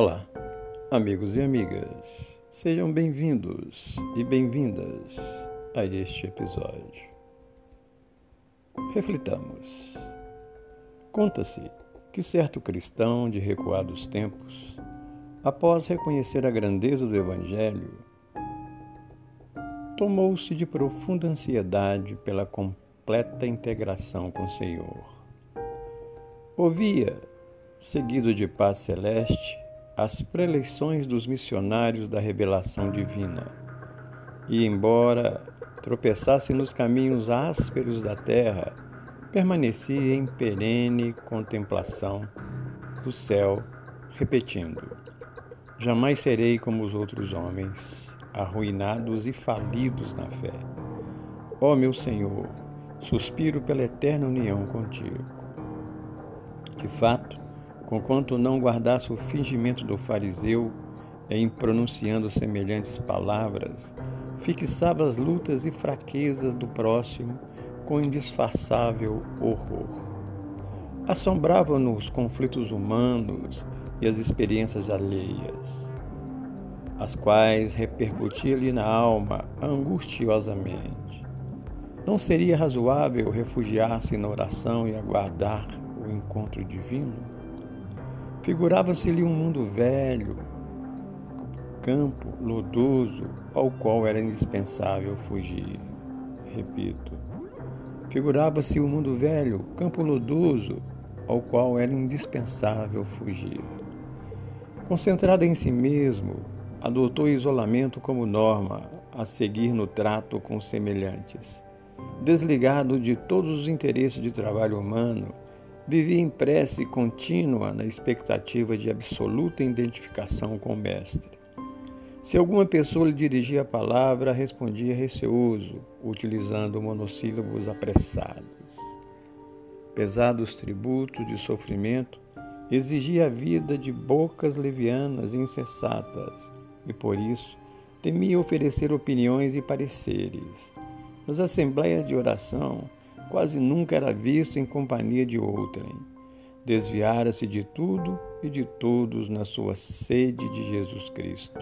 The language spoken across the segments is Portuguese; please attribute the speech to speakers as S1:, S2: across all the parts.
S1: Olá, amigos e amigas, sejam bem-vindos e bem-vindas a este episódio. Reflitamos. Conta-se que certo cristão de recuados tempos, após reconhecer a grandeza do Evangelho, tomou-se de profunda ansiedade pela completa integração com o Senhor. Ouvia, seguido de paz celeste, as preleições dos missionários da revelação divina. E, embora tropeçasse nos caminhos ásperos da terra, permanecia em perene contemplação do céu, repetindo: Jamais serei como os outros homens, arruinados e falidos na fé. Ó meu Senhor, suspiro pela eterna união contigo. De fato, conquanto não guardasse o fingimento do fariseu em pronunciando semelhantes palavras, fixava as lutas e fraquezas do próximo com indisfarçável horror. Assombravam-no os conflitos humanos e as experiências alheias, as quais repercutiam-lhe na alma angustiosamente. Não seria razoável refugiar-se na oração e aguardar o encontro divino? Figurava-se-lhe um mundo velho, campo lodoso ao qual era indispensável fugir. Repito, figurava-se o um mundo velho, campo lodoso ao qual era indispensável fugir. Concentrado em si mesmo, adotou o isolamento como norma a seguir no trato com semelhantes. Desligado de todos os interesses de trabalho humano, Vivia em prece contínua na expectativa de absoluta identificação com o Mestre. Se alguma pessoa lhe dirigia a palavra, respondia receoso, utilizando monossílabos apressados. Pesados tributos de sofrimento, exigia a vida de bocas levianas e insensatas, e por isso temia oferecer opiniões e pareceres. Nas assembleias de oração, quase nunca era visto em companhia de outrem. Desviara-se de tudo e de todos na sua sede de Jesus Cristo.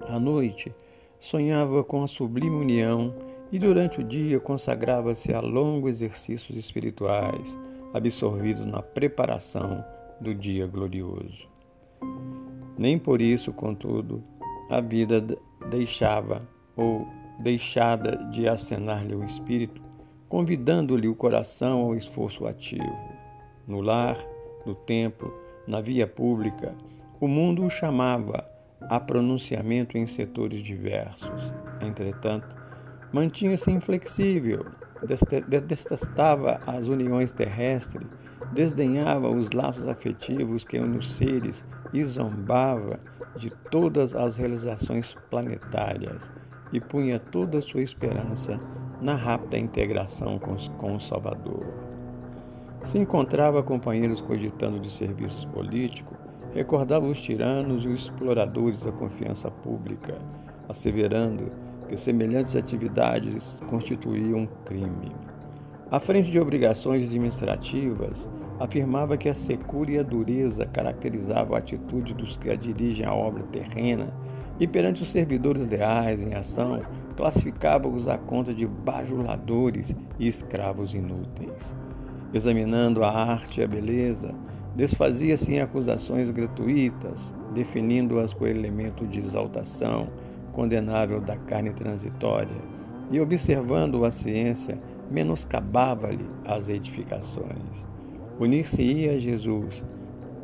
S1: À noite, sonhava com a sublime união e durante o dia consagrava-se a longos exercícios espirituais, absorvidos na preparação do dia glorioso. Nem por isso, contudo, a vida deixava ou deixada de acenar-lhe o espírito convidando-lhe o coração ao esforço ativo. No lar, no templo, na via pública, o mundo o chamava a pronunciamento em setores diversos. Entretanto, mantinha-se inflexível, detestava as uniões terrestres, desdenhava os laços afetivos que unem os seres e zombava de todas as realizações planetárias e punha toda a sua esperança na rápida integração com, com o Salvador. Se encontrava companheiros cogitando de serviços políticos, recordava os tiranos e os exploradores da confiança pública, asseverando que semelhantes atividades constituíam um crime. À frente de obrigações administrativas, afirmava que a secura e a dureza caracterizavam a atitude dos que a dirigem à obra terrena e perante os servidores leais em ação, classificava-os à conta de bajuladores e escravos inúteis. Examinando a arte e a beleza, desfazia-se em acusações gratuitas, definindo-as com elemento de exaltação condenável da carne transitória, e observando a ciência, menoscabava-lhe as edificações. Unir-se-ia a Jesus,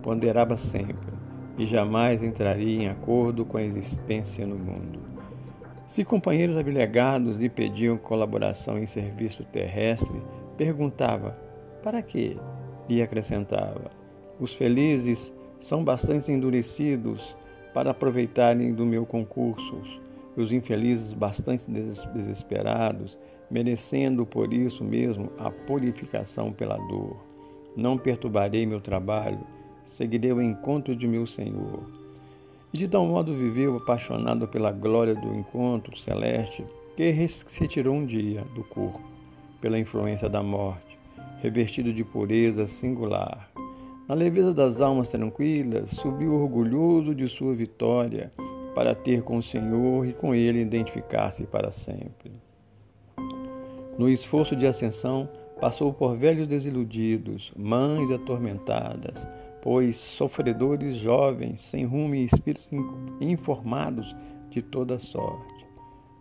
S1: ponderava sempre, e jamais entraria em acordo com a existência no mundo. Se companheiros abnegados lhe pediam colaboração em serviço terrestre, perguntava: para quê? E acrescentava: os felizes são bastante endurecidos para aproveitarem do meu concurso, e os infelizes bastante desesperados, merecendo por isso mesmo a purificação pela dor. Não perturbarei meu trabalho, seguirei o encontro de meu Senhor. E de tal modo viveu apaixonado pela glória do encontro celeste, que se retirou um dia do corpo, pela influência da morte, revestido de pureza singular. Na leveza das almas tranquilas, subiu orgulhoso de sua vitória para ter com o Senhor e com Ele identificar-se para sempre. No esforço de ascensão, passou por velhos desiludidos, mães atormentadas, pois sofredores jovens, sem rumo e espíritos informados de toda sorte.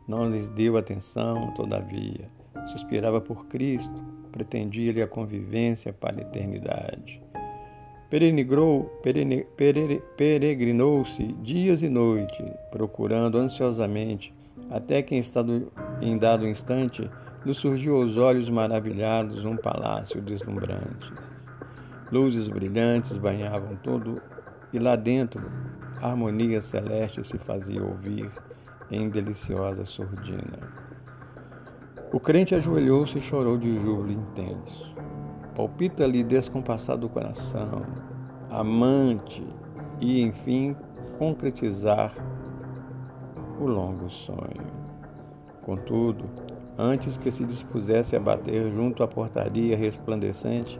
S1: Não lhes deu atenção, todavia. Suspirava por Cristo, pretendia-lhe a convivência para a eternidade. Peregrinou-se dias e noites, procurando ansiosamente, até que em dado instante lhe surgiu aos olhos maravilhados um palácio deslumbrante. Luzes brilhantes banhavam todo e lá dentro a harmonia celeste se fazia ouvir em deliciosa surdina. O crente ajoelhou-se e chorou de júbilo intenso. Palpita-lhe descompassado o coração, amante, e enfim concretizar o longo sonho. Contudo, antes que se dispusesse a bater junto à portaria resplandecente,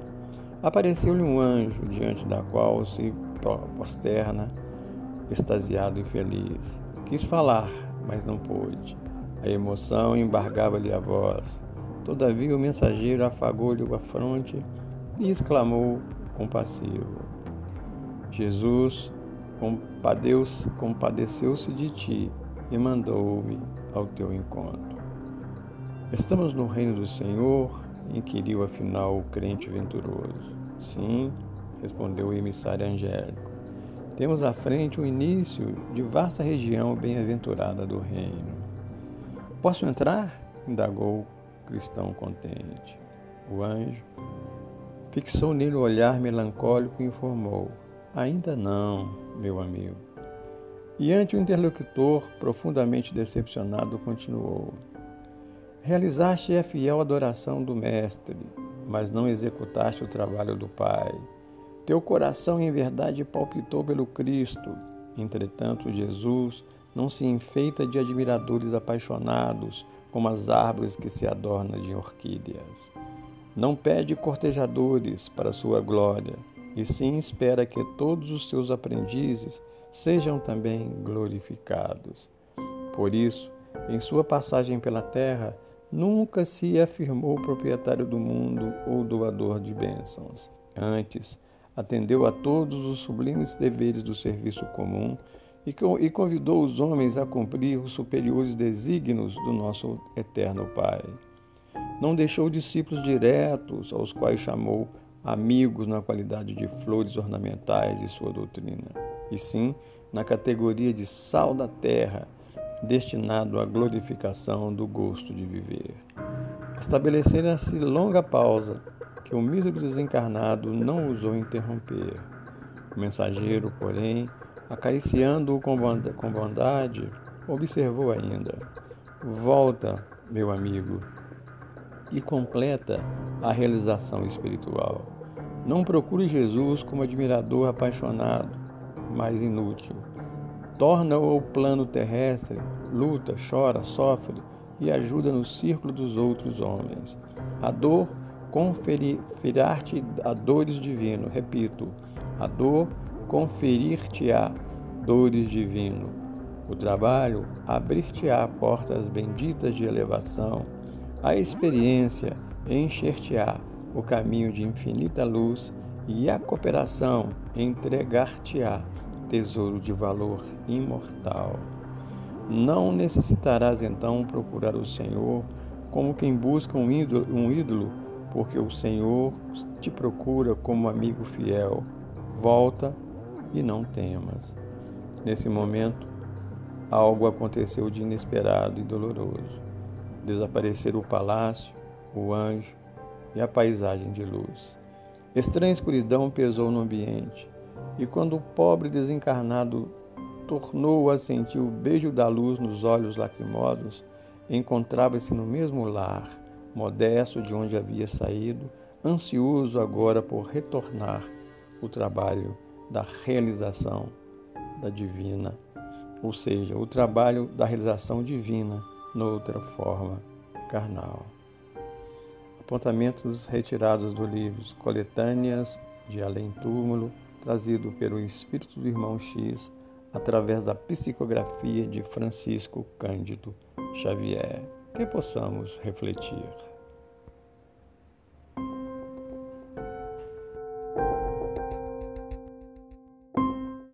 S1: apareceu-lhe um anjo diante da qual se posterna, extasiado e feliz. Quis falar, mas não pôde. A emoção embargava-lhe a voz. Todavia o mensageiro afagou-lhe a fronte e exclamou compassivo: Jesus compadeceu-se de ti e mandou-me ao teu encontro. Estamos no reino do Senhor? Inquiriu afinal o crente venturoso. Sim, respondeu o emissário angélico. Temos à frente o início de vasta região bem-aventurada do reino. Posso entrar? indagou o cristão contente. O anjo fixou nele o olhar melancólico e informou: Ainda não, meu amigo. E ante o interlocutor, profundamente decepcionado, continuou: Realizaste a fiel adoração do Mestre, mas não executaste o trabalho do Pai. Teu coração em verdade palpitou pelo Cristo. Entretanto, Jesus não se enfeita de admiradores apaixonados como as árvores que se adornam de orquídeas. Não pede cortejadores para sua glória, e sim espera que todos os seus aprendizes sejam também glorificados. Por isso, em sua passagem pela terra, nunca se afirmou proprietário do mundo ou doador de bênçãos. Antes, atendeu a todos os sublimes deveres do serviço comum e convidou os homens a cumprir os superiores desígnios do nosso eterno Pai. Não deixou discípulos diretos, aos quais chamou amigos na qualidade de flores ornamentais de sua doutrina, e sim na categoria de sal da terra, destinado à glorificação do gosto de viver. Estabelecera-se longa pausa, que o mísero desencarnado não ousou interromper. O mensageiro, porém, acariciando-o com bondade, observou ainda: Volta, meu amigo, e completa a realização espiritual. Não procure Jesus como admirador apaixonado, mas inútil torna-o ao plano terrestre, luta, chora, sofre e ajuda no círculo dos outros homens. A dor conferir-te a dores divino, repito, a dor conferir-te-á dores divino. O trabalho abrir-te-á portas benditas de elevação. A experiência encher-te-á o caminho de infinita luz e a cooperação entregar-te-á tesouro de valor imortal. Não necessitarás então procurar o Senhor como quem busca um ídolo, um ídolo, porque o Senhor te procura como amigo fiel. Volta e não temas. Nesse momento, algo aconteceu de inesperado e doloroso. Desapareceram o palácio, o anjo e a paisagem de luz. Estranha escuridão pesou no ambiente e quando o pobre desencarnado tornou a sentir o beijo da luz nos olhos lacrimosos, encontrava-se no mesmo lar, modesto de onde havia saído, ansioso agora por retornar o trabalho da realização da divina, ou seja, o trabalho da realização divina noutra forma carnal. Apontamentos retirados do livro Coletâneas de além túmulo, trazido pelo espírito do irmão X através da psicografia de Francisco Cândido Xavier, que possamos refletir.